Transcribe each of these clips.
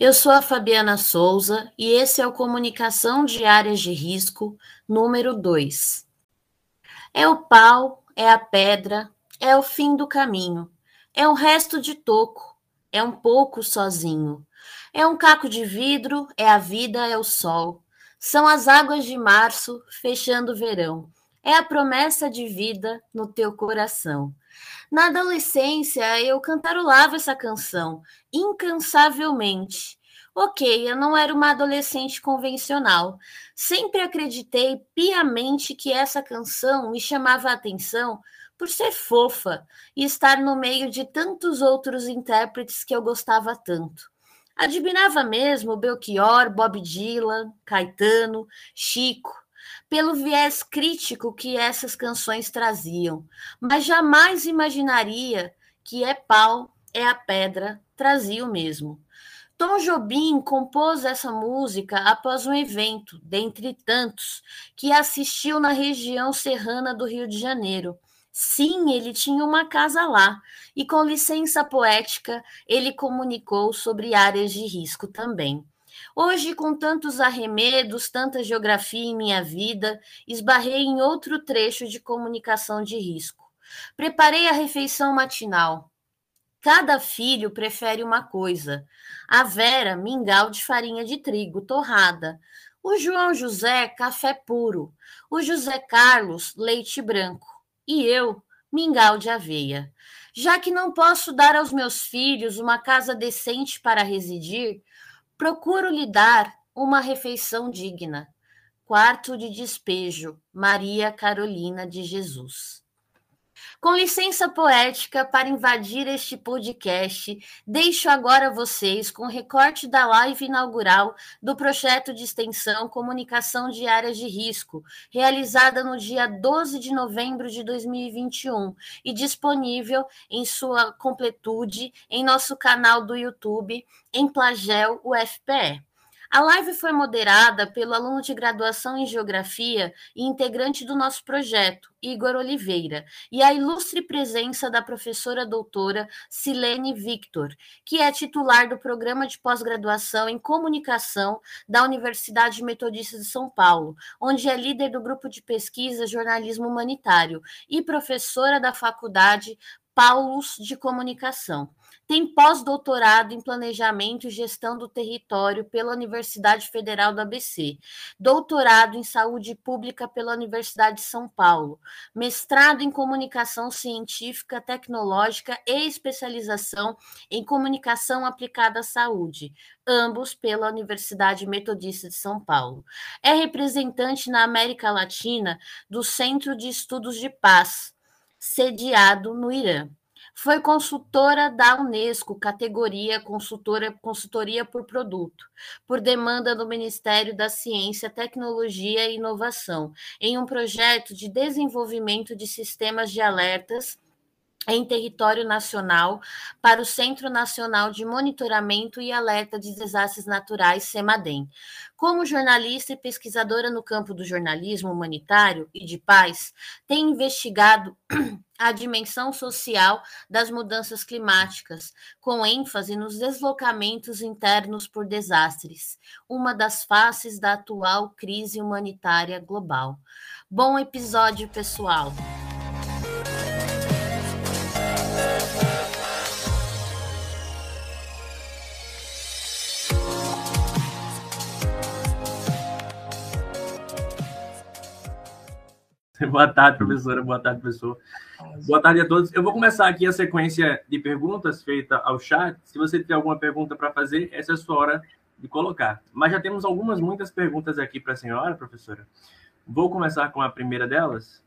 Eu sou a Fabiana Souza e esse é o Comunicação de Áreas de Risco número 2. É o pau, é a pedra, é o fim do caminho, é um resto de toco, é um pouco sozinho. É um caco de vidro, é a vida, é o sol. São as águas de março fechando o verão. É a promessa de vida no teu coração. Na adolescência, eu cantarolava essa canção, incansavelmente. Ok, eu não era uma adolescente convencional. Sempre acreditei piamente que essa canção me chamava a atenção por ser fofa e estar no meio de tantos outros intérpretes que eu gostava tanto. Admirava mesmo Belchior, Bob Dylan, Caetano, Chico, pelo viés crítico que essas canções traziam, mas jamais imaginaria que é pau, é a pedra, trazia o mesmo. Tom Jobim compôs essa música após um evento, dentre tantos, que assistiu na região serrana do Rio de Janeiro Sim, ele tinha uma casa lá, e com licença poética, ele comunicou sobre áreas de risco também. Hoje, com tantos arremedos, tanta geografia em minha vida, esbarrei em outro trecho de comunicação de risco. Preparei a refeição matinal. Cada filho prefere uma coisa. A Vera, mingau de farinha de trigo torrada. O João José, café puro. O José Carlos, leite branco e eu mingau de aveia. Já que não posso dar aos meus filhos uma casa decente para residir, procuro lhe dar uma refeição digna. Quarto de despejo, Maria Carolina de Jesus. Com licença poética para invadir este podcast, deixo agora vocês com recorte da live inaugural do projeto de extensão Comunicação de Áreas de Risco, realizada no dia 12 de novembro de 2021 e disponível em sua completude em nosso canal do YouTube, em Plagel UFPE. A live foi moderada pelo aluno de graduação em Geografia e integrante do nosso projeto, Igor Oliveira, e a ilustre presença da professora doutora Silene Victor, que é titular do programa de pós-graduação em Comunicação da Universidade Metodista de São Paulo, onde é líder do grupo de pesquisa Jornalismo Humanitário e professora da Faculdade Paulus de Comunicação. Tem pós-doutorado em Planejamento e Gestão do Território pela Universidade Federal do ABC, doutorado em Saúde Pública pela Universidade de São Paulo, mestrado em Comunicação Científica, Tecnológica e especialização em Comunicação Aplicada à Saúde, ambos pela Universidade Metodista de São Paulo. É representante na América Latina do Centro de Estudos de Paz, sediado no Irã. Foi consultora da Unesco, categoria consultora, consultoria por produto, por demanda do Ministério da Ciência, Tecnologia e Inovação, em um projeto de desenvolvimento de sistemas de alertas em território nacional para o Centro Nacional de Monitoramento e Alerta de Desastres Naturais, CEMADEM. Como jornalista e pesquisadora no campo do jornalismo humanitário e de paz, tem investigado a dimensão social das mudanças climáticas, com ênfase nos deslocamentos internos por desastres, uma das faces da atual crise humanitária global. Bom episódio, pessoal! Boa tarde, professora. Boa tarde, professor. Boa tarde a todos. Eu vou começar aqui a sequência de perguntas feita ao chat. Se você tiver alguma pergunta para fazer, essa é a sua hora de colocar. Mas já temos algumas, muitas perguntas aqui para a senhora, professora. Vou começar com a primeira delas,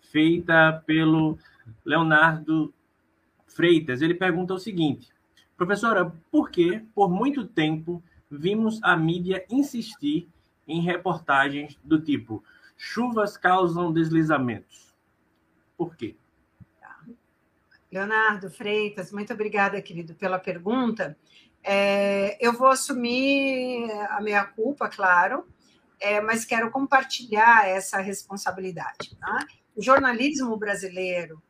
feita pelo Leonardo Freitas. Ele pergunta o seguinte: Professora, por que, por muito tempo, vimos a mídia insistir em reportagens do tipo Chuvas causam deslizamentos. Por quê? Leonardo Freitas, muito obrigada, querido, pela pergunta. É, eu vou assumir a minha culpa, claro, é, mas quero compartilhar essa responsabilidade. Tá? O jornalismo brasileiro,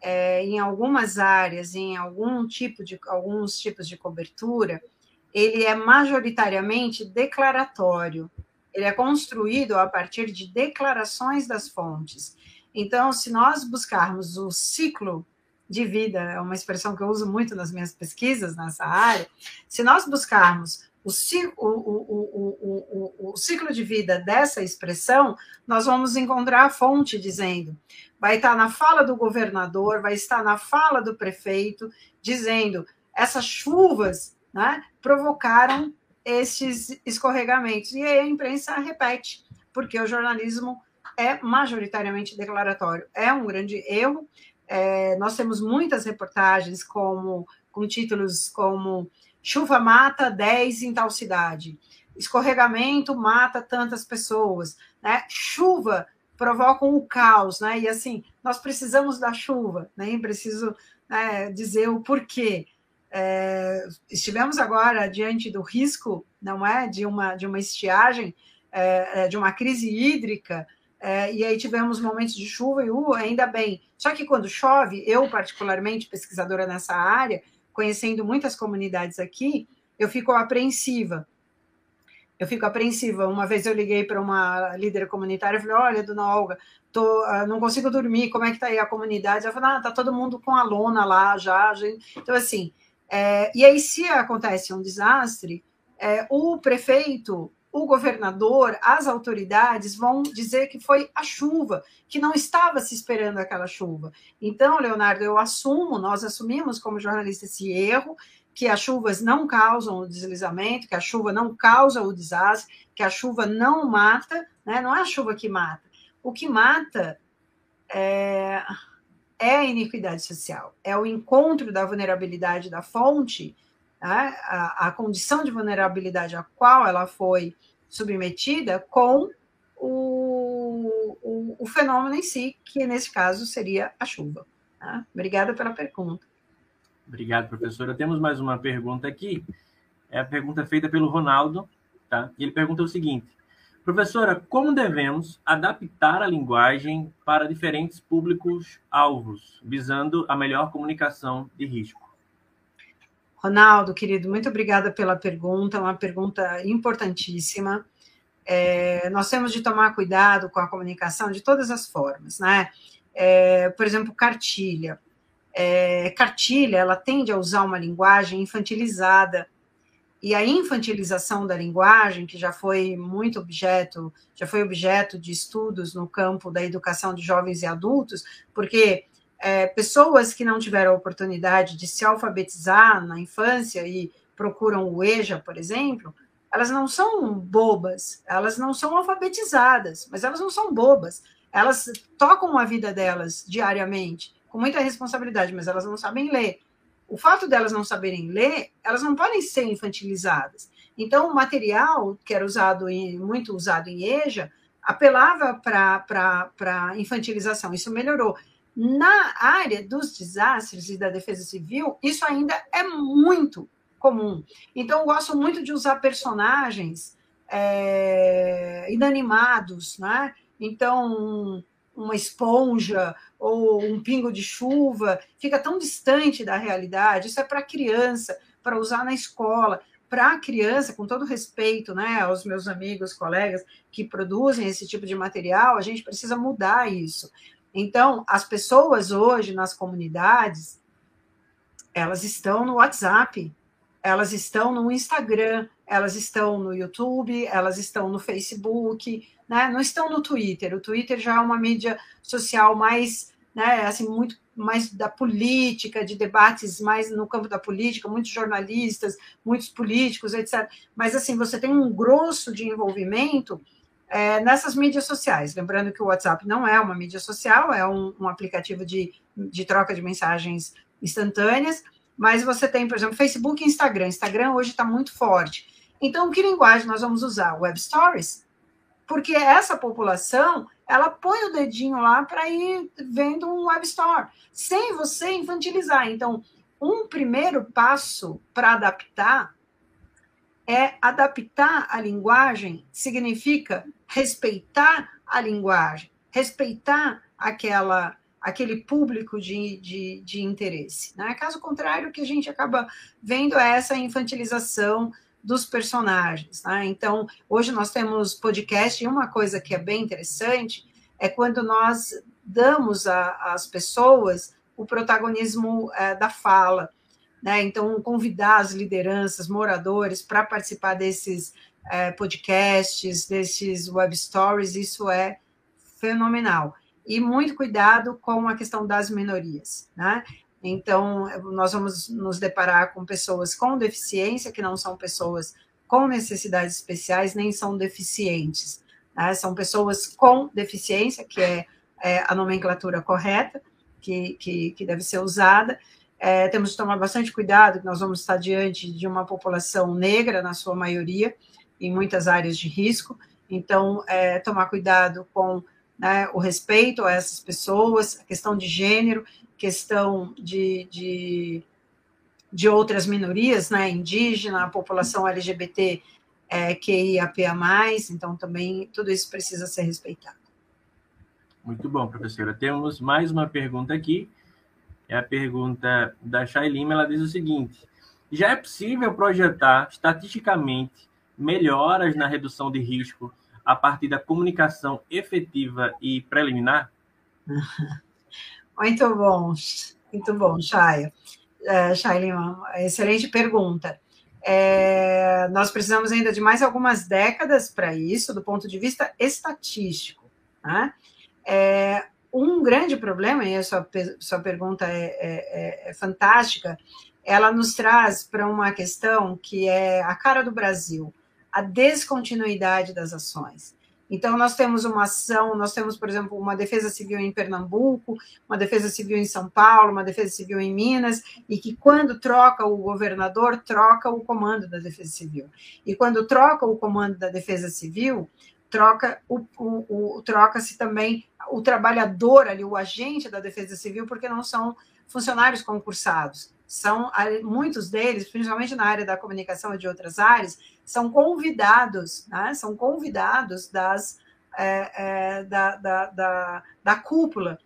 é, em algumas áreas, em algum tipo de, alguns tipos de cobertura, ele é majoritariamente declaratório. Ele é construído a partir de declarações das fontes. Então, se nós buscarmos o ciclo de vida, é uma expressão que eu uso muito nas minhas pesquisas nessa área, se nós buscarmos o, o, o, o, ciclo de vida dessa expressão, nós vamos encontrar a fonte dizendo, vai estar na fala do governador, vai estar na fala do prefeito, dizendo essas chuvas né, provocaram esses escorregamentos. E aí a imprensa repete, porque o jornalismo é majoritariamente declaratório. É um grande erro. É, nós temos muitas reportagens como com títulos como Chuva mata 10 em tal cidade. Escorregamento mata tantas pessoas. Né? Chuva provoca um caos, né? E assim, nós precisamos da chuva, nem né? preciso dizer o porquê. É, estivemos agora diante do risco, não é, de uma de uma estiagem, é, é de uma crise hídrica, é, e aí tivemos momentos de chuva e uh, ainda bem. Só que quando chove, eu particularmente pesquisadora nessa área, conhecendo muitas comunidades aqui, eu fico apreensiva. Eu fico apreensiva. Uma vez eu liguei para uma líder comunitária e falei: Olha, dona Olga, tô, uh, não consigo dormir, como é que está aí a comunidade? Ela falou: Ah, está todo mundo com a lona lá já. Gente. Então, assim, é, e aí, se acontece um desastre, é, o prefeito o governador, as autoridades vão dizer que foi a chuva, que não estava se esperando aquela chuva. Então, Leonardo, eu assumo, nós assumimos como jornalista esse erro, que as chuvas não causam o deslizamento, que a chuva não causa o desastre, que a chuva não mata, né? não é a chuva que mata. O que mata é, é a iniquidade social, é o encontro da vulnerabilidade da fonte né, a, a, condição de vulnerabilidade a qual ela foi submetida com o, o, o fenômeno em si, que nesse caso seria a chuva. Tá? Obrigada pela pergunta. Obrigado, professora. Temos mais uma pergunta aqui. É a pergunta feita pelo Ronaldo. Tá? Ele pergunta o seguinte: Professora, como devemos adaptar a linguagem para diferentes públicos-alvos, visando a melhor comunicação de risco? Ronaldo, querido, muito obrigada pela pergunta, uma pergunta importantíssima. É, nós temos de tomar cuidado com a comunicação de todas as formas, né? É, por exemplo, cartilha. É, cartilha, ela tende a usar uma linguagem infantilizada, e a infantilização da linguagem, que já foi muito objeto, já foi objeto de estudos no campo da educação de jovens e adultos, porque é, pessoas que não tiveram a oportunidade de se alfabetizar na infância e procuram o EJA, por exemplo, elas não são bobas, elas não são alfabetizadas, mas elas não são bobas. Elas tocam a vida delas diariamente, com muita responsabilidade, mas elas não sabem ler. O fato delas não saberem ler, elas não podem ser infantilizadas. Então, o material que era usado muito usado em EJA apelava para infantilização. Isso melhorou. Na área dos desastres e da defesa civil, isso ainda é muito comum. Então, eu gosto muito de usar personagens é, inanimados, né? Então, uma esponja ou um pingo de chuva fica tão distante da realidade. Isso é para criança, para usar na escola. Para a criança, com todo respeito né, aos meus amigos, colegas que produzem esse tipo de material, a gente precisa mudar isso. Então, as pessoas hoje nas comunidades, elas estão no WhatsApp, elas estão no Instagram, elas estão no YouTube, elas estão no Facebook, né? Não estão no Twitter. O Twitter já é uma mídia social mais, né, assim, muito mais da política, de debates mais no campo da política, muitos jornalistas, muitos políticos, etc. Mas assim, você tem um grosso de envolvimento é, nessas mídias sociais. Lembrando que o WhatsApp não é uma mídia social, é um, um aplicativo de, de troca de mensagens instantâneas, mas você tem, por exemplo, Facebook e Instagram. Instagram hoje está muito forte. Então, que linguagem nós vamos usar? Web Stories? Porque essa população, ela põe o dedinho lá para ir vendo um web store, sem você infantilizar. Então, um primeiro passo para adaptar é adaptar a linguagem, significa respeitar a linguagem, respeitar aquela aquele público de, de, de interesse. Né? Caso contrário, o que a gente acaba vendo é essa infantilização dos personagens. Né? Então, hoje nós temos podcast, e uma coisa que é bem interessante é quando nós damos às pessoas o protagonismo é, da fala. Né? Então, convidar as lideranças, moradores, para participar desses é, podcasts, desses web stories, isso é fenomenal. E muito cuidado com a questão das minorias. Né? Então, nós vamos nos deparar com pessoas com deficiência, que não são pessoas com necessidades especiais, nem são deficientes. Né? São pessoas com deficiência, que é, é a nomenclatura correta, que, que, que deve ser usada. É, temos que tomar bastante cuidado, que nós vamos estar diante de uma população negra, na sua maioria, em muitas áreas de risco. Então, é, tomar cuidado com né, o respeito a essas pessoas, a questão de gênero, questão de, de, de outras minorias, né, indígena, a população LGBT é, QIAPA+, então também tudo isso precisa ser respeitado. Muito bom, professora. Temos mais uma pergunta aqui, é a pergunta da Chay Lima, ela diz o seguinte, já é possível projetar estatisticamente melhoras na redução de risco a partir da comunicação efetiva e preliminar? Muito bom, muito bom, Chay. É, Chay Lima, excelente pergunta. É, nós precisamos ainda de mais algumas décadas para isso, do ponto de vista estatístico. Né? É, um grande problema, e a sua, sua pergunta é, é, é, é fantástica, ela nos traz para uma questão que é a cara do Brasil, a descontinuidade das ações. Então, nós temos uma ação, nós temos, por exemplo, uma defesa civil em Pernambuco, uma defesa civil em São Paulo, uma defesa civil em Minas, e que quando troca o governador, troca o comando da defesa civil. E quando troca o comando da defesa civil, troca o, o, o troca-se também o trabalhador ali, o agente da defesa civil, porque não são funcionários concursados são muitos deles, principalmente na área da comunicação e de outras áreas, são convidados, né? são convidados das, é, é, da, da, da, da, cúpula.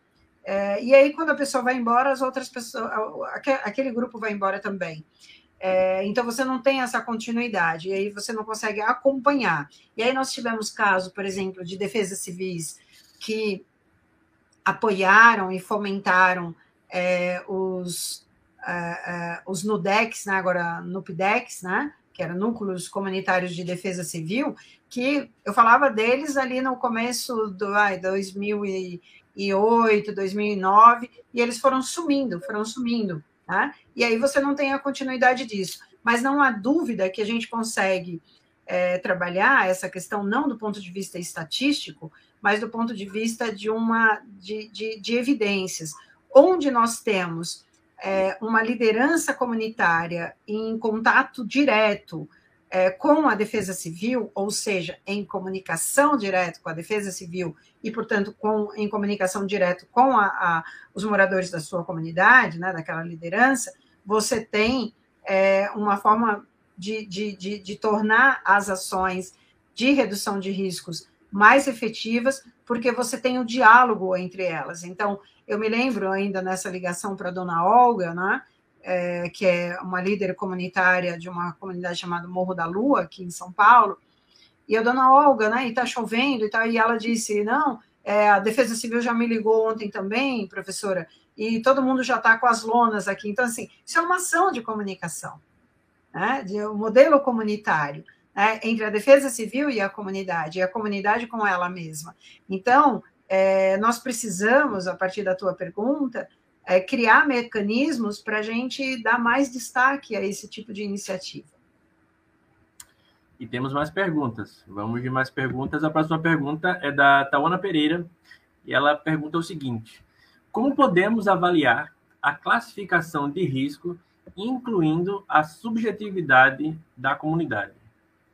É, e aí, quando a pessoa vai embora, as outras pessoas, aquele grupo vai embora também. É, então, você não tem essa continuidade, e aí você não consegue acompanhar. E aí, nós tivemos caso, por exemplo, de defesas civis que apoiaram e fomentaram é, os uh, os NUDEX, né, agora NUPDEX, né, que eram Núcleos Comunitários de Defesa Civil, que eu falava deles ali no começo do ai, 2008, 2009, e eles foram sumindo, foram sumindo, né? E aí você não tem a continuidade disso. Mas não há dúvida que a gente consegue é, trabalhar essa questão não do ponto de vista estatístico, mas do ponto de vista de uma de, de, de evidências, onde nós temos é, uma liderança comunitária em contato direto é, com a Defesa Civil, ou seja, em comunicação direto com a Defesa Civil e, portanto, com, em comunicação direto com a, a, os moradores da sua comunidade, né, daquela liderança, você tem é, uma forma de, de, de, de tornar as ações de redução de riscos mais efetivas, porque você tem o diálogo entre elas. Então, eu me lembro ainda nessa ligação para a dona Olga, né, é, que é uma líder comunitária de uma comunidade chamada Morro da Lua, aqui em São Paulo, e a dona Olga, né, e está chovendo e tal, e ela disse, não, é, a Defesa Civil já me ligou ontem também, professora, e todo mundo já está com as lonas aqui. Então, assim, isso é uma ação de comunicação, né, de um modelo comunitário, né, entre a Defesa Civil e a comunidade, e a comunidade com ela mesma. Então, é, nós precisamos, a partir da tua pergunta, é, criar mecanismos para a gente dar mais destaque a esse tipo de iniciativa. E temos mais perguntas. Vamos de mais perguntas. A próxima pergunta é da Tawana Pereira e ela pergunta o seguinte: Como podemos avaliar a classificação de risco, incluindo a subjetividade da comunidade?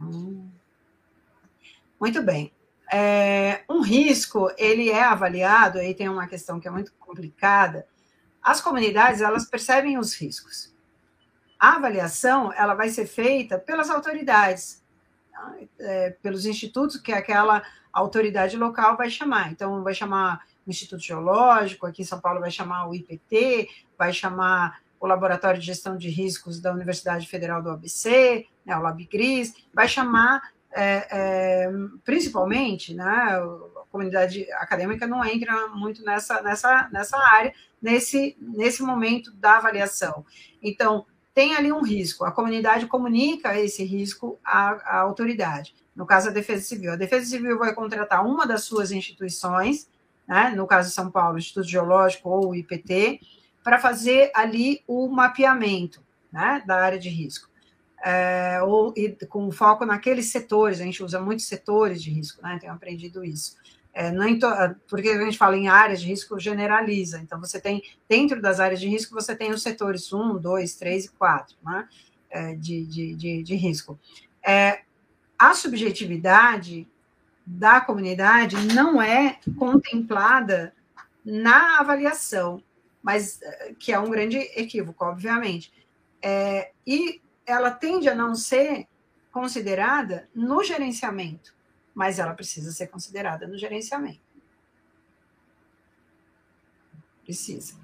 Hum. Muito bem. É, um risco, ele é avaliado, aí tem uma questão que é muito complicada. As comunidades, elas percebem os riscos. A avaliação, ela vai ser feita pelas autoridades, é, pelos institutos que aquela autoridade local vai chamar. Então, vai chamar o Instituto Geológico, aqui em São Paulo vai chamar o IPT, vai chamar o Laboratório de Gestão de Riscos da Universidade Federal do ABC, né, o LabGris, vai chamar é, é, principalmente, né, a comunidade acadêmica não entra muito nessa, nessa, nessa área, nesse, nesse momento da avaliação. Então, tem ali um risco, a comunidade comunica esse risco à, à autoridade. No caso, a Defesa Civil. A Defesa Civil vai contratar uma das suas instituições, né, no caso de São Paulo, Instituto Geológico ou IPT, para fazer ali o mapeamento né, da área de risco. É, ou e, com foco naqueles setores, a gente usa muitos setores de risco, né? Tenho aprendido isso. É, to, porque a gente fala em áreas de risco, generaliza. Então, você tem, dentro das áreas de risco, você tem os setores 1, 2, 3 e 4 né? É, de, de, de, de, risco. É, a subjetividade da comunidade não é contemplada na avaliação, mas eh, que é um grande equívoco, obviamente. É, e ela tende a não ser considerada no gerenciamento, mas ela precisa ser considerada no gerenciamento. Precisa.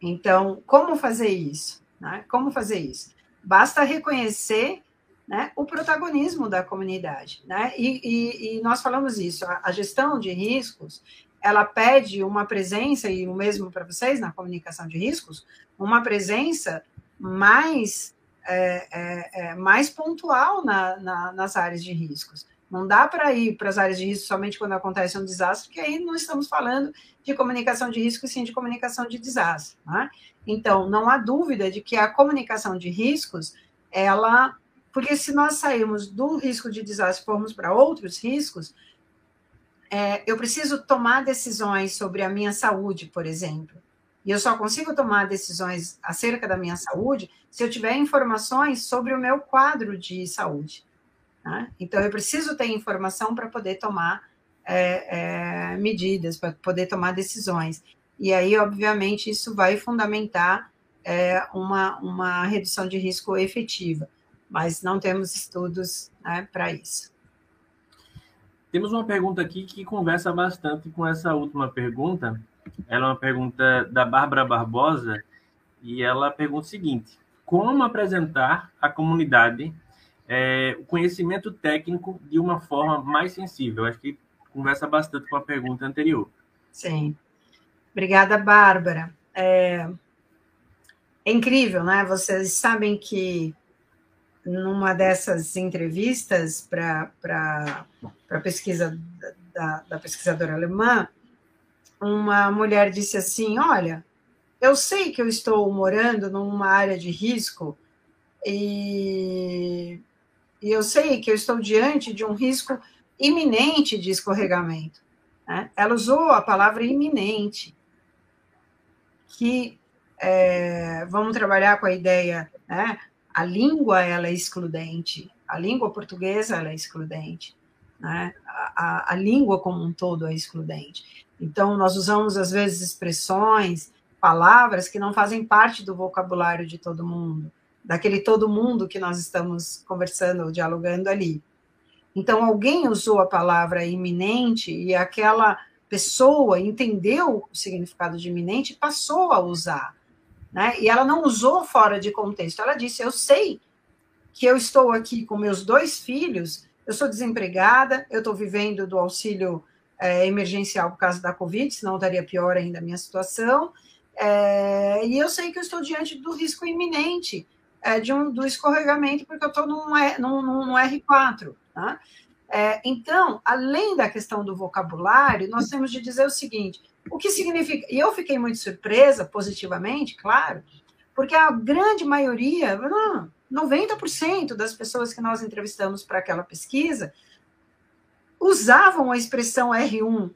Então, como fazer isso? Né? Como fazer isso? Basta reconhecer né, o protagonismo da comunidade. Né? E, e, e nós falamos isso, a, a, gestão de riscos, ela pede uma presença, e o mesmo para vocês na comunicação de riscos, uma presença mais, é, é, é, mais pontual na, na, nas áreas de riscos. Não dá para ir para as áreas de risco somente quando acontece um desastre, porque aí não estamos falando de comunicação de risco, sim de comunicação de desastre. Né? Então, não há dúvida de que a comunicação de riscos, ela porque se nós sairmos do risco de desastre e formos para outros riscos, é, eu preciso tomar decisões sobre a minha saúde, por exemplo. E eu só consigo tomar decisões acerca da minha saúde se eu tiver informações sobre o meu quadro de saúde. Né? Então, eu preciso ter informação para poder tomar é, é, medidas, para poder tomar decisões. E aí, obviamente, isso vai fundamentar é, uma, uma redução de risco efetiva mas não temos estudos né, para isso. Temos uma pergunta aqui que conversa bastante com essa última pergunta. Ela é uma pergunta da Bárbara Barbosa e ela pergunta o seguinte: como apresentar à comunidade é, o conhecimento técnico de uma forma mais sensível? Acho que conversa bastante com a pergunta anterior. Sim. Obrigada, Bárbara. É, é incrível, né? Vocês sabem que numa dessas entrevistas para a pesquisa da, da pesquisadora alemã, uma mulher disse assim: Olha, eu sei que eu estou morando numa área de risco e, e eu sei que eu estou diante de um risco iminente de escorregamento. Né? Ela usou a palavra iminente, que é, vamos trabalhar com a ideia né, a língua ela é excludente, a língua portuguesa ela é excludente, né? a, a, a língua como um todo é excludente. Então, nós usamos, às vezes, expressões, palavras que não fazem parte do vocabulário de todo mundo, daquele todo mundo que nós estamos conversando, dialogando ali. Então, alguém usou a palavra iminente e aquela pessoa entendeu o significado de iminente e passou a usar. Né? E ela não usou fora de contexto. Ela disse: Eu sei que eu estou aqui com meus dois filhos, eu sou desempregada, eu estou vivendo do auxílio é, emergencial por causa da Covid, senão estaria pior ainda a minha situação. É, e eu sei que eu estou diante do risco iminente é, de um, do escorregamento, porque eu estou num, num, num R4. Tá? É, então, além da questão do vocabulário, nós temos de dizer o seguinte: o que significa? E eu fiquei muito surpresa, positivamente, claro, porque a grande maioria, 90% das pessoas que nós entrevistamos para aquela pesquisa, usavam a expressão R1,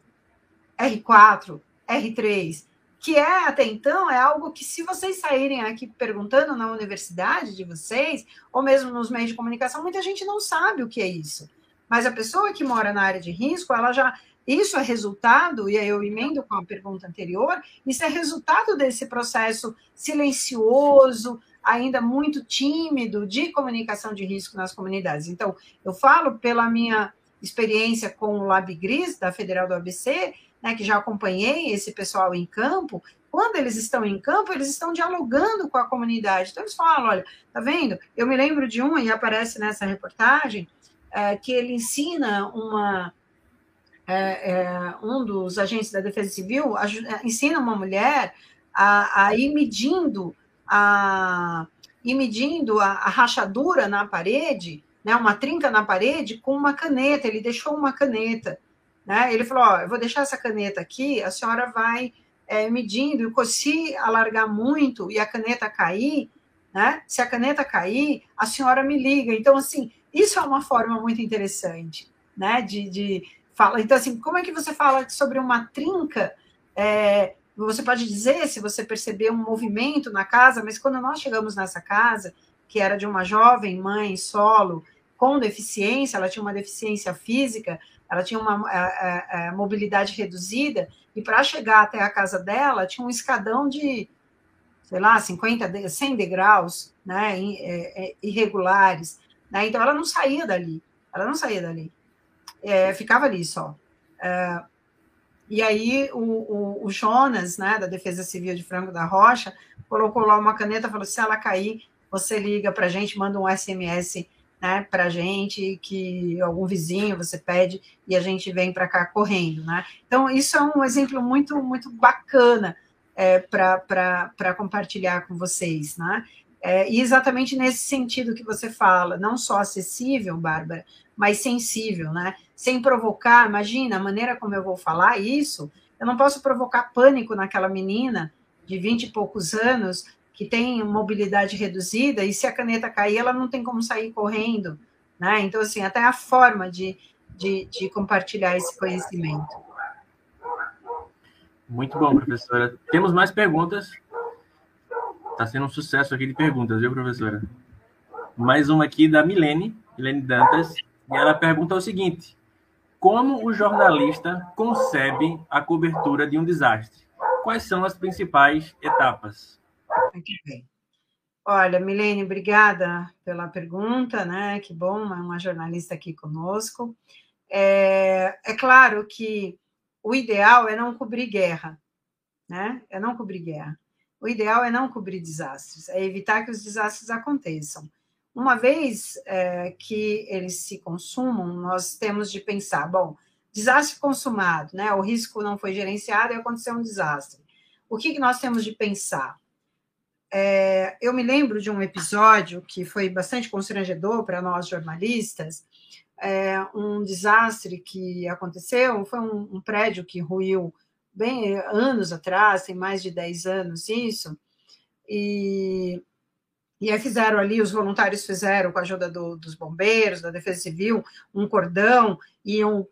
R4, R3, que é até então é algo que se vocês saírem aqui perguntando na universidade de vocês, ou mesmo nos meios de comunicação, muita gente não sabe o que é isso. Mas a pessoa que mora na área de risco, ela já isso é resultado, e aí eu emendo com a pergunta anterior, isso é resultado desse processo silencioso, ainda muito tímido de comunicação de risco nas comunidades. Então, eu falo pela minha experiência com o Lab Gris, da Federal do ABC, né, que já acompanhei esse pessoal em campo, quando eles estão em campo, eles estão dialogando com a comunidade. Então, eles falam: olha, tá vendo? Eu me lembro de um, e aparece nessa reportagem, é, que ele ensina uma. É, é, um dos agentes da Defesa Civil ajuda, ensina uma mulher a, a ir medindo a, ir medindo a, a rachadura na parede, né, uma trinca na parede, com uma caneta. Ele deixou uma caneta. Né? Ele falou: eu vou deixar essa caneta aqui, a senhora vai é, medindo, e se alargar muito e a caneta cair, né? Se a caneta cair, a senhora me liga. Então, assim, isso é uma forma muito interessante, né? De, de fala. Então, assim, como é que você fala sobre uma trinca? É, você pode dizer se você perceber um movimento na casa, mas quando nós chegamos nessa casa, que era de uma jovem mãe solo com deficiência, ela tinha uma deficiência física, ela tinha uma a, a, a mobilidade reduzida, e para chegar até a casa dela tinha um escadão de, sei lá, 50, 100 degraus, né, é, é, irregulares. Né? Então ela não saía dali, ela não saía dali, é, ficava ali só. É, e aí o, o, o, Jonas, né, da Defesa Civil de Franco da Rocha, colocou lá uma caneta, falou: se ela cair, você liga para a gente, manda um SMS né, para a gente, que algum vizinho você pede e a gente vem para cá correndo, né? Então, isso é um exemplo muito, muito bacana é, para compartilhar com vocês, né? É, e exatamente nesse sentido que você fala, não só acessível, Bárbara, mas sensível, né? Sem provocar, imagina a maneira como eu vou falar isso, eu não posso provocar pânico naquela menina de vinte e poucos anos que tem mobilidade reduzida, e se a caneta cair, ela não tem como sair correndo, né? Então, assim, até a forma de, de, de compartilhar esse conhecimento. Muito bom, professora. Temos mais perguntas. Está sendo um sucesso aqui de perguntas, viu, professora? Mais uma aqui da Milene, Milene Dantas, e ela pergunta o seguinte: Como o jornalista concebe a cobertura de um desastre? Quais são as principais etapas? Olha, Milene, obrigada pela pergunta, né? Que bom, uma jornalista aqui conosco. É, é claro que o ideal é não cobrir guerra, né? É não cobrir guerra. O ideal é não cobrir desastres, é evitar que os desastres aconteçam. Uma vez é, que eles se consumam, nós temos de pensar, bom, desastre consumado, né? O risco não foi gerenciado e aconteceu um desastre. O que, que nós temos de pensar? É, eu me lembro de um episódio que foi bastante constrangedor para nós jornalistas, é, um desastre que aconteceu, foi um, um, prédio que ruiu bem anos atrás, tem mais de 10 anos isso, e, e aí fizeram ali, os voluntários fizeram, com a ajuda do, dos bombeiros, da Defesa Civil, um cordão, iam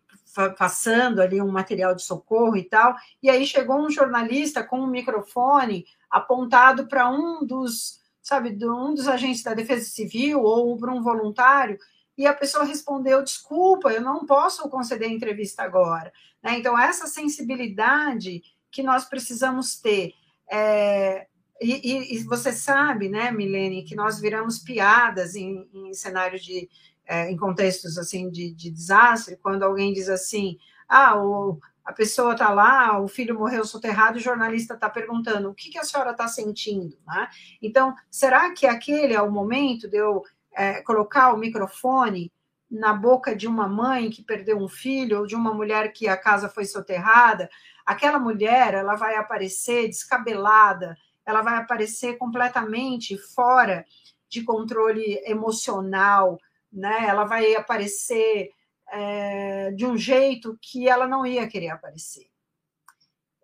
passando ali um material de socorro e tal, e aí chegou um jornalista com um microfone apontado para um dos, sabe, um dos agentes da Defesa Civil ou para um voluntário, e a pessoa respondeu: desculpa, eu não posso conceder entrevista agora. Né? Então, essa sensibilidade que nós precisamos ter. É, e, e, você sabe, né, Milene, que nós viramos piadas em, em cenário de. É, em contextos assim de, de desastre, quando alguém diz assim: ah, o, a pessoa está lá, o filho morreu soterrado, o jornalista está perguntando o que, que a senhora está sentindo. Né? Então, será que aquele é o momento de eu é, colocar o microfone na boca de uma mãe que perdeu um filho ou de uma mulher que a casa foi soterrada? Aquela mulher, ela vai aparecer descabelada, ela vai aparecer completamente fora de controle emocional, né? Ela vai aparecer é, de um jeito que ela não ia querer aparecer.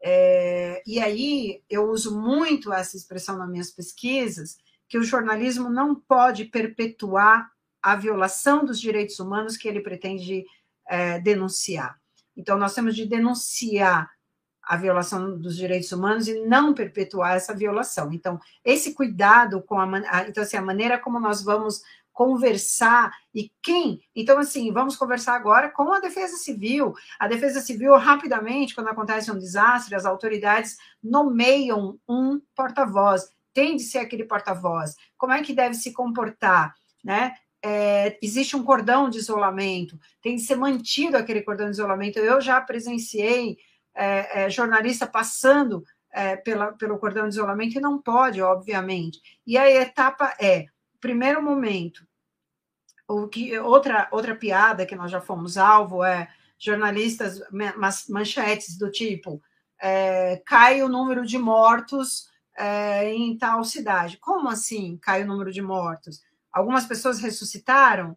É, e aí eu uso muito essa expressão nas minhas pesquisas, que o jornalismo não pode perpetuar a violação dos direitos humanos que ele pretende é, denunciar. Então, nós temos de denunciar a violação dos direitos humanos e não perpetuar essa violação. Então, esse cuidado com a, então, assim, a maneira como nós vamos conversar e quem? Então, assim, vamos conversar agora com a Defesa Civil. A Defesa Civil, rapidamente, quando acontece um desastre, as autoridades nomeiam um porta-voz. Tem de ser aquele porta-voz. Como é que deve se comportar, né? É, existe um cordão de isolamento, tem de ser mantido aquele cordão de isolamento. Eu já presenciei é, é, jornalista passando é, pela, pelo cordão de isolamento e não pode, obviamente. E a etapa é, primeiro momento, o que, outra, outra piada que nós já fomos alvo é jornalistas, manchetes do tipo é, cai o número de mortos é, em tal cidade. Como assim cai o número de mortos? Algumas pessoas ressuscitaram,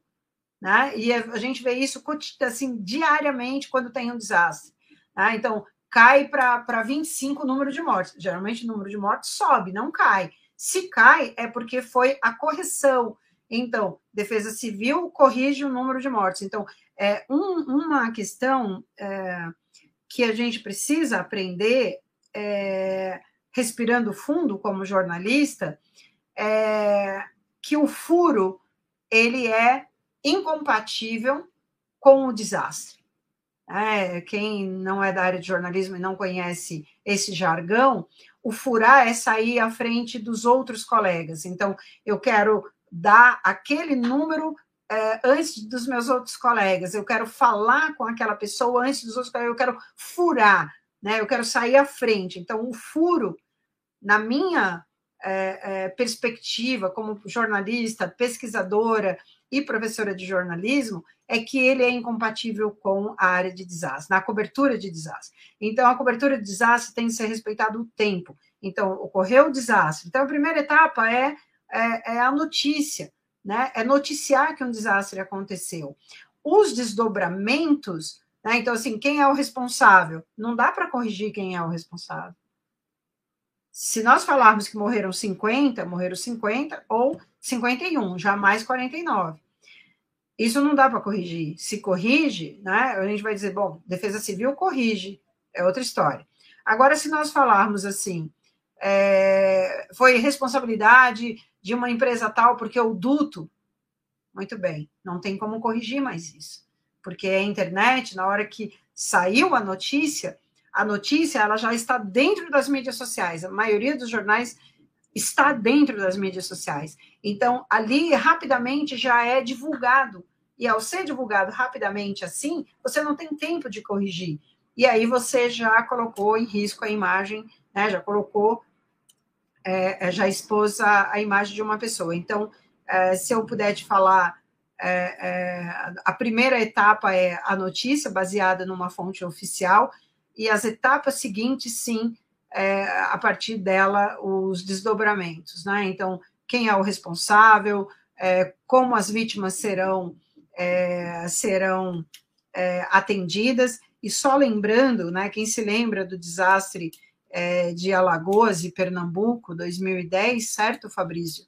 né? E a gente vê isso assim diariamente quando tem um desastre. Né? Então, cai para 25 o número de mortes. Geralmente o número de mortes sobe, não cai. Se cai, é porque foi a correção. Então, Defesa Civil corrige o número de mortes. Então, é um, uma questão é, que a gente precisa aprender, é, respirando fundo como jornalista, é que o furo ele é incompatível com o desastre. É, quem não é da área de jornalismo e não conhece esse jargão, o furar é sair à frente dos outros colegas. Então, eu quero dar aquele número é, antes dos meus outros colegas, eu quero falar com aquela pessoa antes dos outros colegas, eu quero furar, né? eu quero sair à frente. Então, o furo, na minha é, é, perspectiva como jornalista, pesquisadora e professora de jornalismo, é que ele é incompatível com a área de desastre, na cobertura de desastre. Então, a cobertura de desastre tem que ser respeitado o tempo. Então, ocorreu o desastre. Então, a primeira etapa é, é, é a notícia né? É noticiar que um desastre aconteceu. Os desdobramentos, né? Então, assim, quem é o responsável? Não dá para corrigir quem é o responsável. Se nós falarmos que morreram 50, morreram 50 ou 51, jamais 49. Isso não dá para corrigir. Se corrige, né? A gente vai dizer, bom, Defesa Civil corrige, é outra história. Agora, se nós falarmos assim, é, foi responsabilidade de uma empresa tal porque o duto. Muito bem, não tem como corrigir mais isso. Porque a internet, na hora que saiu a notícia, a notícia ela já está dentro das mídias sociais. A maioria dos jornais está dentro das mídias sociais. Então, ali rapidamente já é divulgado. E ao ser divulgado rapidamente assim, você não tem tempo de corrigir. E aí você já colocou em risco a imagem, né? já colocou é, é, já expôs a, a, imagem de uma pessoa. Então, é, se eu puder te falar, é, é, a primeira etapa é a notícia, baseada numa fonte oficial, e as etapas seguintes, sim, é, a partir dela, os desdobramentos. Né? Então, quem é o responsável, como as vítimas serão, serão atendidas, e só lembrando, né, quem se lembra do desastre é, de Alagoas e Pernambuco, 2010, certo, Fabrício?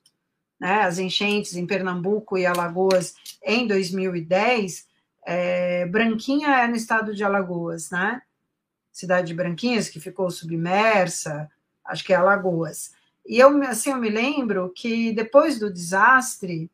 Né, as enchentes em Pernambuco e Alagoas em 2010, é, Branquinha é no estado de Alagoas, né? Cidade de Branquinhas, que ficou submersa, acho que é Alagoas. E eu, assim, eu me lembro que depois do desastre,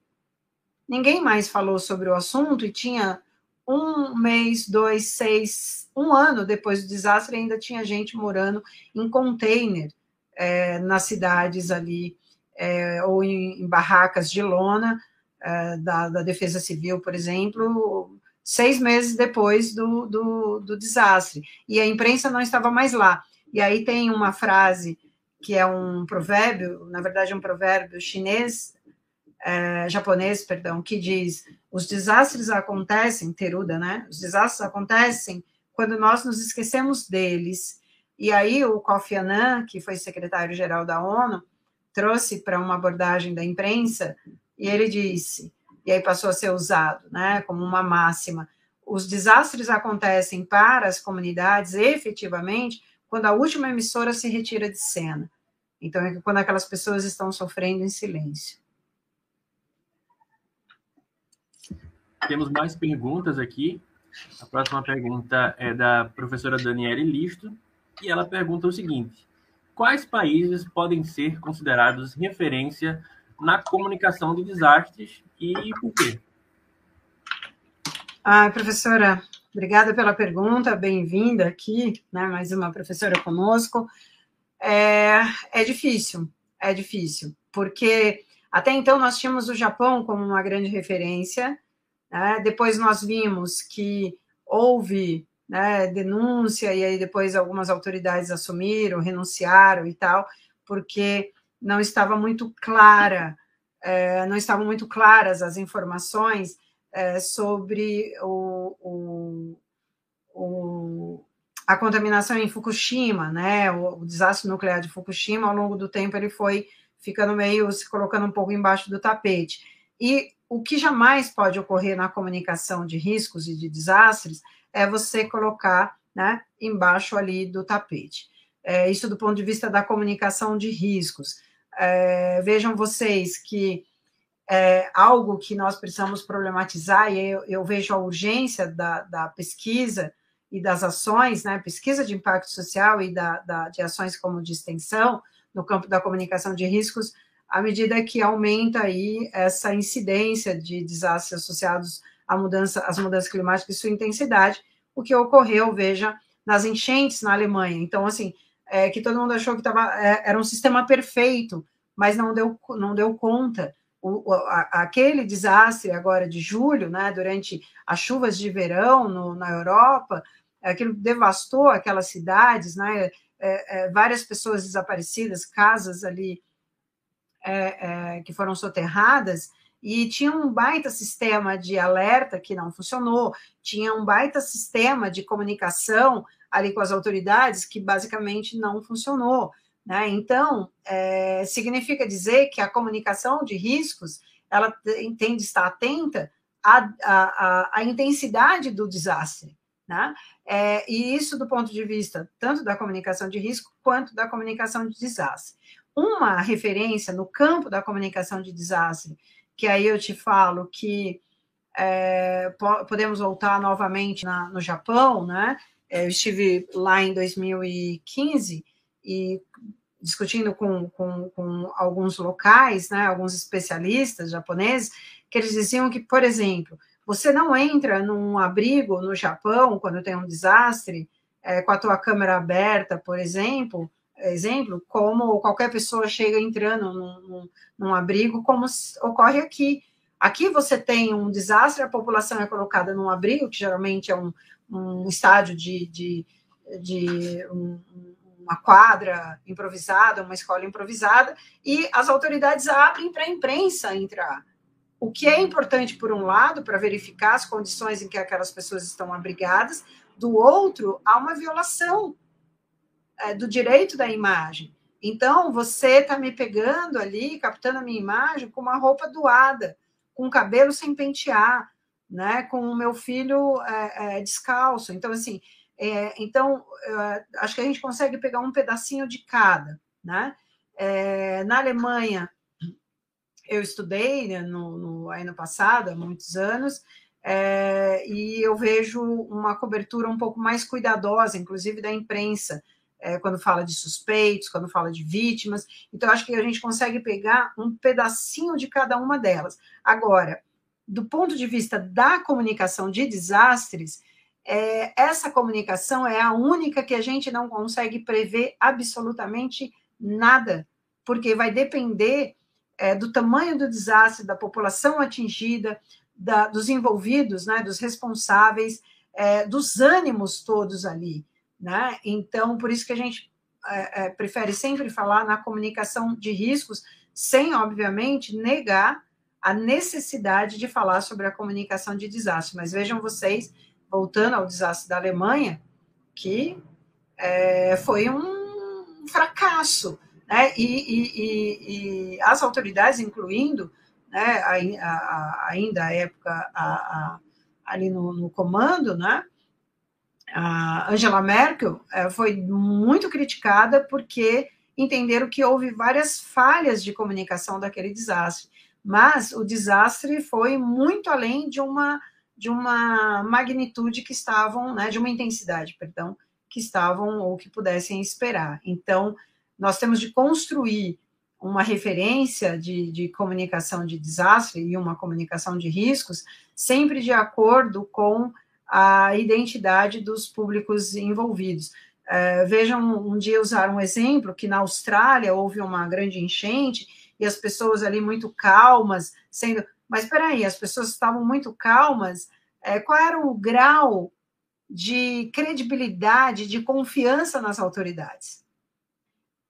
ninguém mais falou sobre o assunto e tinha um mês, dois, seis, um ano depois do desastre, ainda tinha gente morando em container é, nas cidades ali, é, ou em, em, barracas de lona é, da, da, Defesa Civil, por exemplo, seis meses depois do, do, do desastre. E a imprensa não estava mais lá. E aí tem uma frase que é um provérbio, na verdade, um provérbio chinês, é, japonês, perdão, que diz: os desastres acontecem, Teruda, né? Os desastres acontecem quando nós nos esquecemos deles. E aí o Kofi Annan, que foi secretário-geral da ONU, trouxe para uma abordagem da imprensa e ele disse, e aí passou a ser usado, né, como uma máxima: os desastres acontecem para as comunidades efetivamente quando a última emissora se retira de cena. Então, é quando aquelas pessoas estão sofrendo em silêncio. Temos mais perguntas aqui. A próxima pergunta é da professora Daniele Listo, e ela pergunta o seguinte: Quais países podem ser considerados referência na comunicação de desastres e por quê? Ah, professora, obrigada pela pergunta, bem-vinda aqui, né? Mais uma professora conosco. É, é difícil, é difícil, porque até então nós tínhamos o Japão como uma grande referência, né? Depois nós vimos que houve né, denúncia, e aí depois algumas autoridades assumiram, renunciaram e tal, porque não estava muito clara, é, não estavam muito claras as informações é, sobre o, o, o, a contaminação em Fukushima, né, o, o desastre nuclear de Fukushima, ao longo do tempo ele foi ficando meio, se colocando um pouco embaixo do tapete. E o que jamais pode ocorrer na comunicação de riscos e de desastres é você colocar né, embaixo ali do tapete. É, isso do ponto de vista da comunicação de riscos. É, vejam vocês que é algo que nós precisamos problematizar, e eu, eu vejo a urgência da, da, pesquisa e das ações, né, pesquisa de impacto social e da, da, de ações como de extensão no campo da comunicação de riscos, à medida que aumenta aí essa incidência de desastres associados à mudança, às mudanças climáticas e sua intensidade, o que ocorreu, veja, nas enchentes na Alemanha. Então, assim, é, que todo mundo achou que tava, é, era um sistema perfeito, mas não deu, não deu conta. O, a, aquele desastre agora de julho, né, durante as chuvas de verão no, na Europa, aquilo devastou aquelas cidades, né, é, é várias pessoas desaparecidas, casas ali é, é, que foram soterradas, e tinha um baita sistema de alerta que não funcionou, tinha um baita sistema de comunicação ali com as autoridades que basicamente não funcionou. Né? Então, é, significa dizer que a comunicação de riscos ela tem de estar atenta à, à, à intensidade do desastre. Né? É, e isso do ponto de vista tanto da comunicação de risco quanto da comunicação de desastre uma referência no campo da comunicação de desastre, que aí eu te falo que é, podemos voltar novamente na, no Japão, né? É, eu estive lá em 2015 e discutindo com, com, com, alguns locais, né, alguns especialistas japoneses, que eles diziam que, por exemplo, você não entra num abrigo no Japão quando tem um desastre é, com a tua câmera aberta, por exemplo, exemplo, como qualquer pessoa chega entrando num, num, num abrigo, como ocorre aqui. Aqui você tem um desastre, a população é colocada num abrigo, que geralmente é um, um estádio de, de, de um, uma quadra improvisada, uma escola improvisada, e as autoridades abrem para a imprensa entrar. O que é importante, por um lado, para verificar as condições em que aquelas pessoas estão abrigadas, do outro, há uma violação é, do direito da imagem. Então, você está me pegando ali, captando a minha imagem com uma roupa doada, com o cabelo sem pentear, né, com o meu filho é, é, descalço. Então, assim, é, então, acho que a gente consegue pegar um pedacinho de cada, né? É, na Alemanha, eu estudei né, no, no, ano passado, há muitos anos, é, e eu vejo uma cobertura um pouco mais cuidadosa, inclusive da imprensa, é, quando fala de suspeitos, quando fala de vítimas. Então, acho que a gente consegue pegar um pedacinho de cada uma delas. Agora, do ponto de vista da comunicação de desastres, é, essa comunicação é a única que a gente não consegue prever absolutamente nada, porque vai depender é, do tamanho do desastre, da população atingida, da, dos envolvidos, né, dos responsáveis, é, dos ânimos todos ali. Né? Então, por isso que a gente é, é, prefere sempre falar na comunicação de riscos, sem, obviamente, negar a necessidade de falar sobre a comunicação de desastre. Mas vejam vocês, voltando ao desastre da Alemanha, que é, foi um fracasso. Né? E, e, e, e, as autoridades, incluindo né, a, a, ainda a época a, ali no, no comando, né, a Angela Merkel é, foi muito criticada porque entenderam que houve várias falhas de comunicação daquele desastre, mas o desastre foi muito além de uma de uma magnitude que estavam, né, de uma intensidade, perdão, que estavam ou que pudessem esperar. Então, nós temos de construir uma referência de, de comunicação de desastre e uma comunicação de riscos, sempre de acordo com a identidade dos públicos envolvidos. É, vejam, um dia usar um exemplo que na Austrália houve uma grande enchente e as pessoas ali muito calmas, sendo. Mas espera aí, as pessoas estavam muito calmas. É, qual era o grau de credibilidade, de confiança nas autoridades,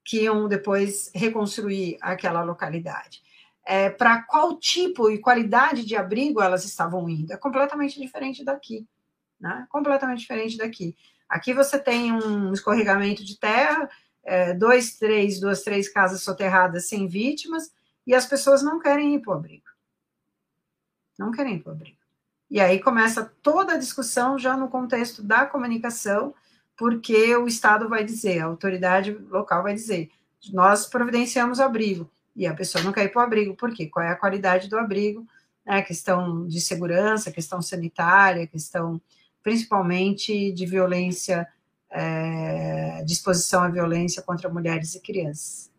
que iam depois reconstruir aquela localidade. É, para qual tipo e qualidade de abrigo elas estavam indo? É completamente diferente daqui. Né? Completamente diferente daqui. Aqui você tem um escorregamento de terra, é, dois, três, duas, três casas soterradas sem vítimas, e as pessoas não querem ir para o abrigo. Não querem ir para o abrigo. E aí começa toda a discussão já no contexto da comunicação, porque o Estado vai dizer, a autoridade local vai dizer, nós providenciamos abrigo, e a pessoa não quer ir para o abrigo, por quê? Qual é a qualidade do abrigo? Né? Questão de segurança, questão sanitária, questão principalmente de violência, é, disposição à violência contra mulheres e crianças.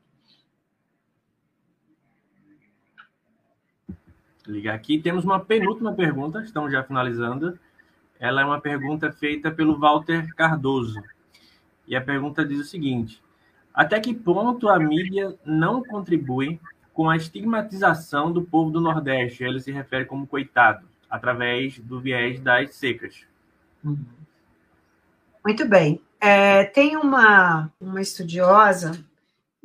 ligar aqui. Temos uma penúltima pergunta, estamos já finalizando. Ela é uma pergunta feita pelo Walter Cardoso. E a pergunta diz o seguinte: Até que ponto a mídia não contribui com a estigmatização do povo do Nordeste? Ele se refere como coitado, através do viés das secas. Muito bem. É, tem uma, uma estudiosa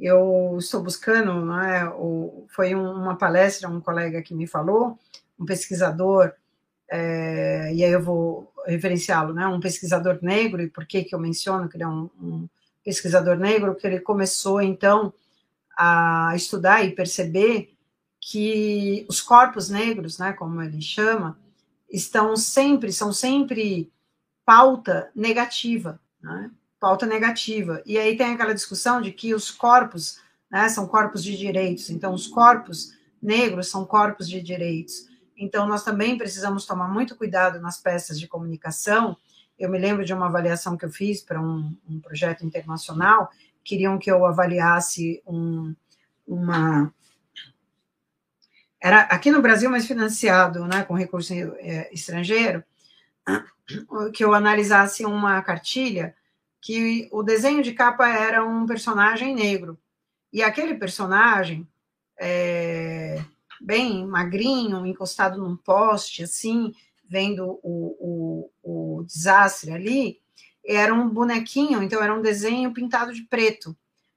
eu estou buscando, né, o, foi uma palestra, um colega que me falou, um pesquisador, é, e aí eu vou referenciá-lo, né, um pesquisador negro, e por que, que eu menciono que ele é um, um pesquisador negro? Que ele começou, então, a estudar e perceber que os corpos negros, né, como ele chama, estão sempre, são sempre pauta negativa, né? pauta negativa. E aí tem aquela discussão de que os corpos né, são corpos de direitos, então os corpos negros são corpos de direitos. Então nós também precisamos tomar muito cuidado nas peças de comunicação. Eu me lembro de uma avaliação que eu fiz para um, um projeto internacional, queriam que eu avaliasse um, uma era aqui no Brasil, mas financiado né, com recurso é, estrangeiro, que eu analisasse uma cartilha que o desenho de capa era um personagem negro. E aquele personagem, é, bem magrinho, encostado num poste, assim, vendo o, o, o desastre ali, era um bonequinho, então era um desenho pintado de preto.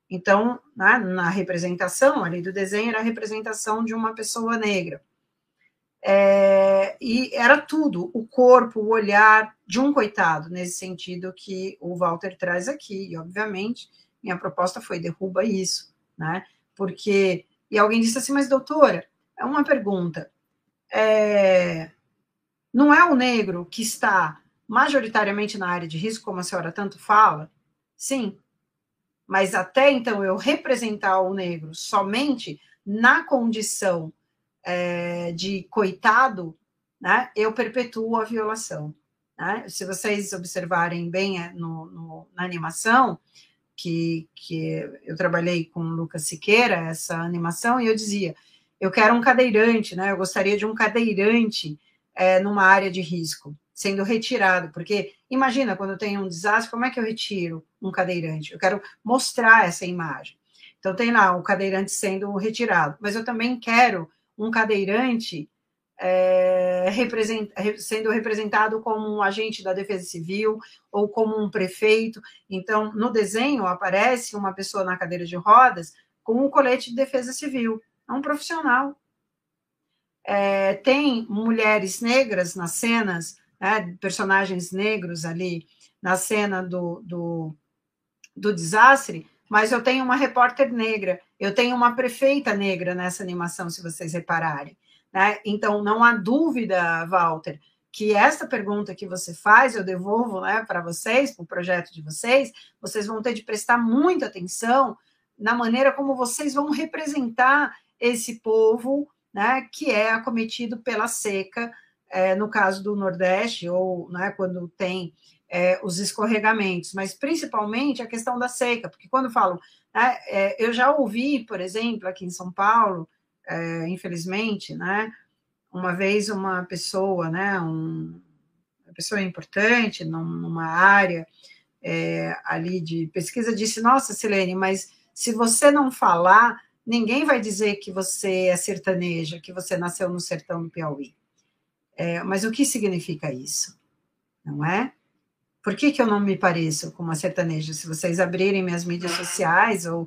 Então, na, né, na representação ali do desenho, era a representação de uma pessoa negra. É, e era tudo, o corpo, o olhar de um coitado, nesse sentido que o Walter traz aqui. E, obviamente, minha proposta foi derruba isso, né? Porque. E alguém disse assim, mas doutora, é uma pergunta. É, não é o negro que está majoritariamente na área de risco, como a senhora tanto fala? Sim. Mas até então eu representar o negro somente na condição é, de coitado, né, eu perpetuo a violação. Né? Se vocês observarem bem é, no, no, na animação, que, que eu trabalhei com o Lucas Siqueira, essa animação, e eu dizia, eu quero um cadeirante, né? Eu gostaria de um cadeirante é, numa área de risco, sendo retirado, porque imagina quando tem um desastre, como é que eu retiro um cadeirante? Eu quero mostrar essa imagem. Então tem lá o cadeirante sendo retirado, mas eu também quero um cadeirante é, represent, sendo representado como um agente da Defesa Civil ou como um prefeito. Então, no desenho aparece uma pessoa na cadeira de rodas com um colete de Defesa Civil, é um profissional. É, tem mulheres negras nas cenas, né, personagens negros ali na cena do, do, do desastre, mas eu tenho uma repórter negra, eu tenho uma prefeita negra nessa animação, se vocês repararem. Né? Então, não há dúvida, Walter, que essa pergunta que você faz, eu devolvo né, para vocês, para o projeto de vocês, vocês vão ter de prestar muita atenção na maneira como vocês vão representar esse povo né, que é acometido pela seca, é, no caso do Nordeste, ou né, quando tem é, os escorregamentos, mas principalmente a questão da seca, porque quando falam, né, é, eu já ouvi, por exemplo, aqui em São Paulo, é, infelizmente, né, uma vez uma pessoa, né, um, uma pessoa importante numa área é, ali de pesquisa disse, nossa, Silene, mas se você não falar, ninguém vai dizer que você é sertaneja, que você nasceu no sertão do Piauí. É, mas o que significa isso? Não é? Por que, que eu não me pareço com uma sertaneja? Se vocês abrirem minhas mídias sociais ou,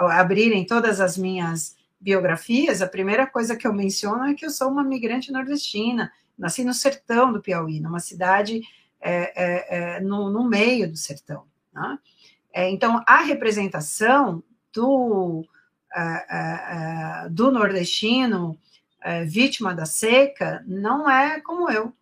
ou abrirem todas as minhas biografias, a primeira coisa que eu menciono é que eu sou uma migrante nordestina, nasci no sertão do Piauí, numa cidade é, é, é, no, no, meio do sertão. Né? É, então, a representação do, é, é, do nordestino vítima da seca não é como eu.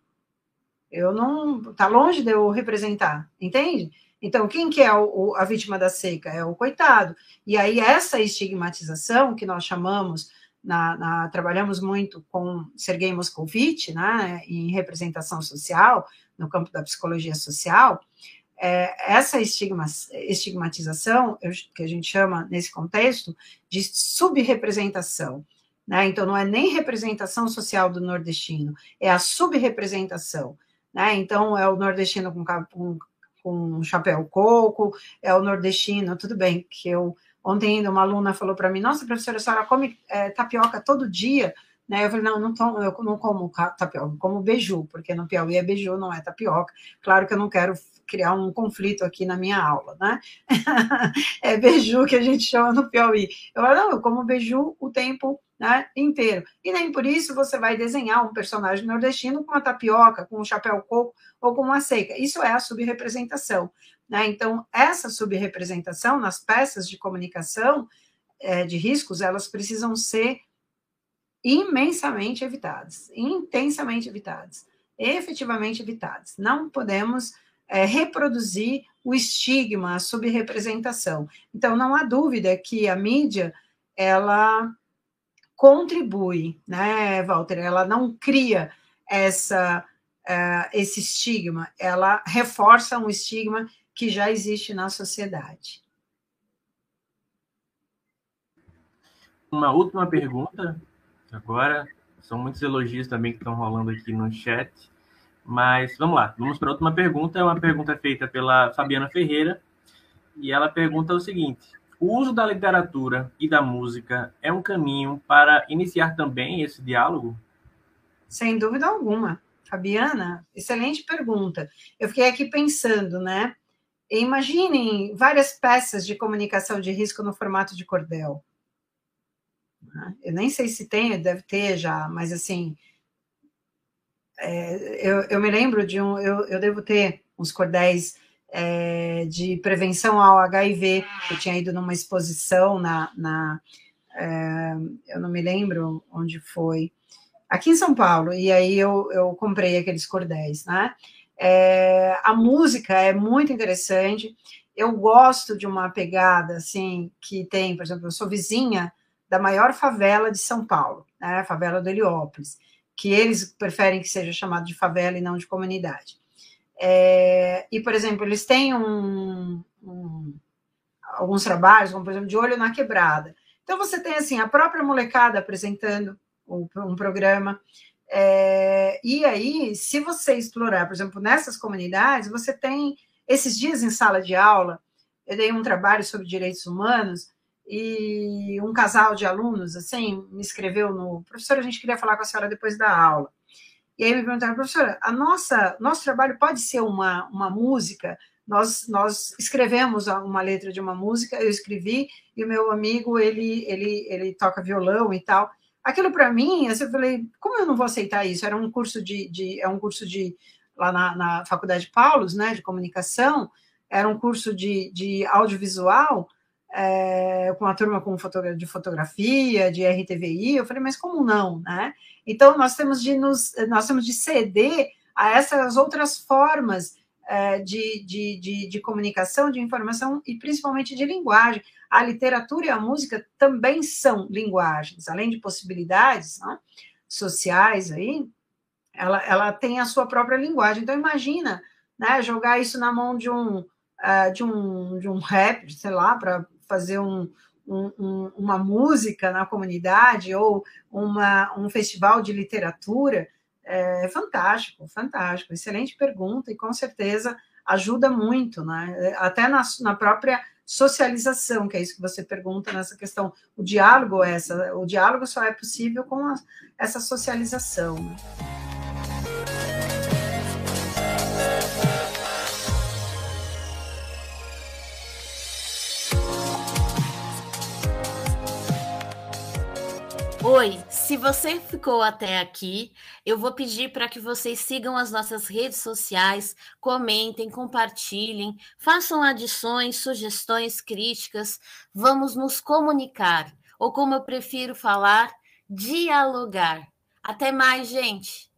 Eu não. Está longe de eu representar, entende? Então, quem que é o, a vítima da seca? É o coitado. E aí, essa estigmatização que nós chamamos, na, na, trabalhamos muito com Sergei Moscovitch, né, em representação social, no campo da psicologia social, é, essa estigma, estigmatização, que a gente chama nesse contexto, de subrepresentação. Né? Então, não é nem representação social do nordestino, é a subrepresentação. Né? Então, é o nordestino com, com, com chapéu coco, é o nordestino, tudo bem, que eu. Ontem ainda uma aluna falou para mim, nossa, professora, a senhora come é, tapioca todo dia? Né? Eu falei, não, não tomo, eu não como tapioca, como beiju, porque no Piauí é beiju, não é tapioca. Claro que eu não quero criar um conflito aqui na minha aula, né? é beiju que a gente chama no Piauí. Eu falo, não, eu como beiju o tempo né, inteiro. E nem por isso você vai desenhar um personagem nordestino com uma tapioca, com um chapéu coco ou com uma seca. Isso é a subrepresentação. Né? Então, essa subrepresentação nas peças de comunicação é, de riscos, elas precisam ser imensamente evitadas, intensamente evitadas, efetivamente evitadas. Não podemos é, reproduzir o estigma, a subrepresentação. Então, não há dúvida que a mídia, ela contribui, né, Walter? Ela não cria essa, uh, esse estigma, ela reforça um estigma que já existe na sociedade. Uma última pergunta agora. São muitos elogios também que estão rolando aqui no chat. Mas vamos lá, vamos para a última pergunta. É uma pergunta feita pela Fabiana Ferreira. E ela pergunta o seguinte: o uso da literatura e da música é um caminho para iniciar também esse diálogo? Sem dúvida alguma. Fabiana, excelente pergunta. Eu fiquei aqui pensando, né? Imaginem várias peças de comunicação de risco no formato de cordel. Né? Eu nem sei se tem, deve ter já, mas assim, é, eu, eu, me lembro de um, eu, eu devo ter uns cordéis é, de prevenção ao HIV, eu tinha ido numa exposição na, na é, eu não me lembro onde foi, aqui em São Paulo, e aí eu, eu comprei aqueles cordéis, né? É, a música é muito interessante, eu gosto de uma pegada, assim, que tem, por exemplo, eu sou vizinha da maior favela de São Paulo, né, a favela do Heliópolis, que eles preferem que seja chamado de favela e não de comunidade. É, e, por exemplo, eles têm um, um, alguns trabalhos, como, por exemplo, de olho na quebrada. Então, você tem, assim, a própria molecada apresentando um, um programa, é, e aí, se você explorar, por exemplo, nessas comunidades, você tem, esses dias em sala de aula, eu dei um trabalho sobre direitos humanos, e um casal de alunos, assim, me escreveu no... Professora, a gente queria falar com a senhora depois da aula. E aí me perguntaram, professora, a nossa, nosso trabalho pode ser uma, uma música? Nós, nós escrevemos uma letra de uma música, eu escrevi, e o meu amigo, ele, ele, ele toca violão e tal. Aquilo para mim, eu falei, como eu não vou aceitar isso? Era um curso de, de é um curso de lá na, na Faculdade Paulos, né, de comunicação, era um curso de, de audiovisual, é, com a turma com fotogra de fotografia, de RTVI, eu falei, mas como não, né? Então nós temos de nos, nós temos de ceder a essas outras formas é, de, de, de, de, comunicação, de informação e principalmente de linguagem. A literatura e a música também são linguagens, além de possibilidades né, sociais aí, ela, ela tem a sua própria linguagem. Então imagina, né, jogar isso na mão de um uh, de um de um rap, sei lá, para fazer um, um, uma música na comunidade ou uma, um festival de literatura, é fantástico, fantástico, excelente pergunta e com certeza ajuda muito, né? até na, na própria socialização, que é isso que você pergunta nessa questão. O diálogo, essa, o diálogo só é possível com a, essa socialização. Né? Se você ficou até aqui, eu vou pedir para que vocês sigam as nossas redes sociais, comentem, compartilhem, façam adições, sugestões, críticas. Vamos nos comunicar, ou como eu prefiro falar, dialogar. Até mais, gente!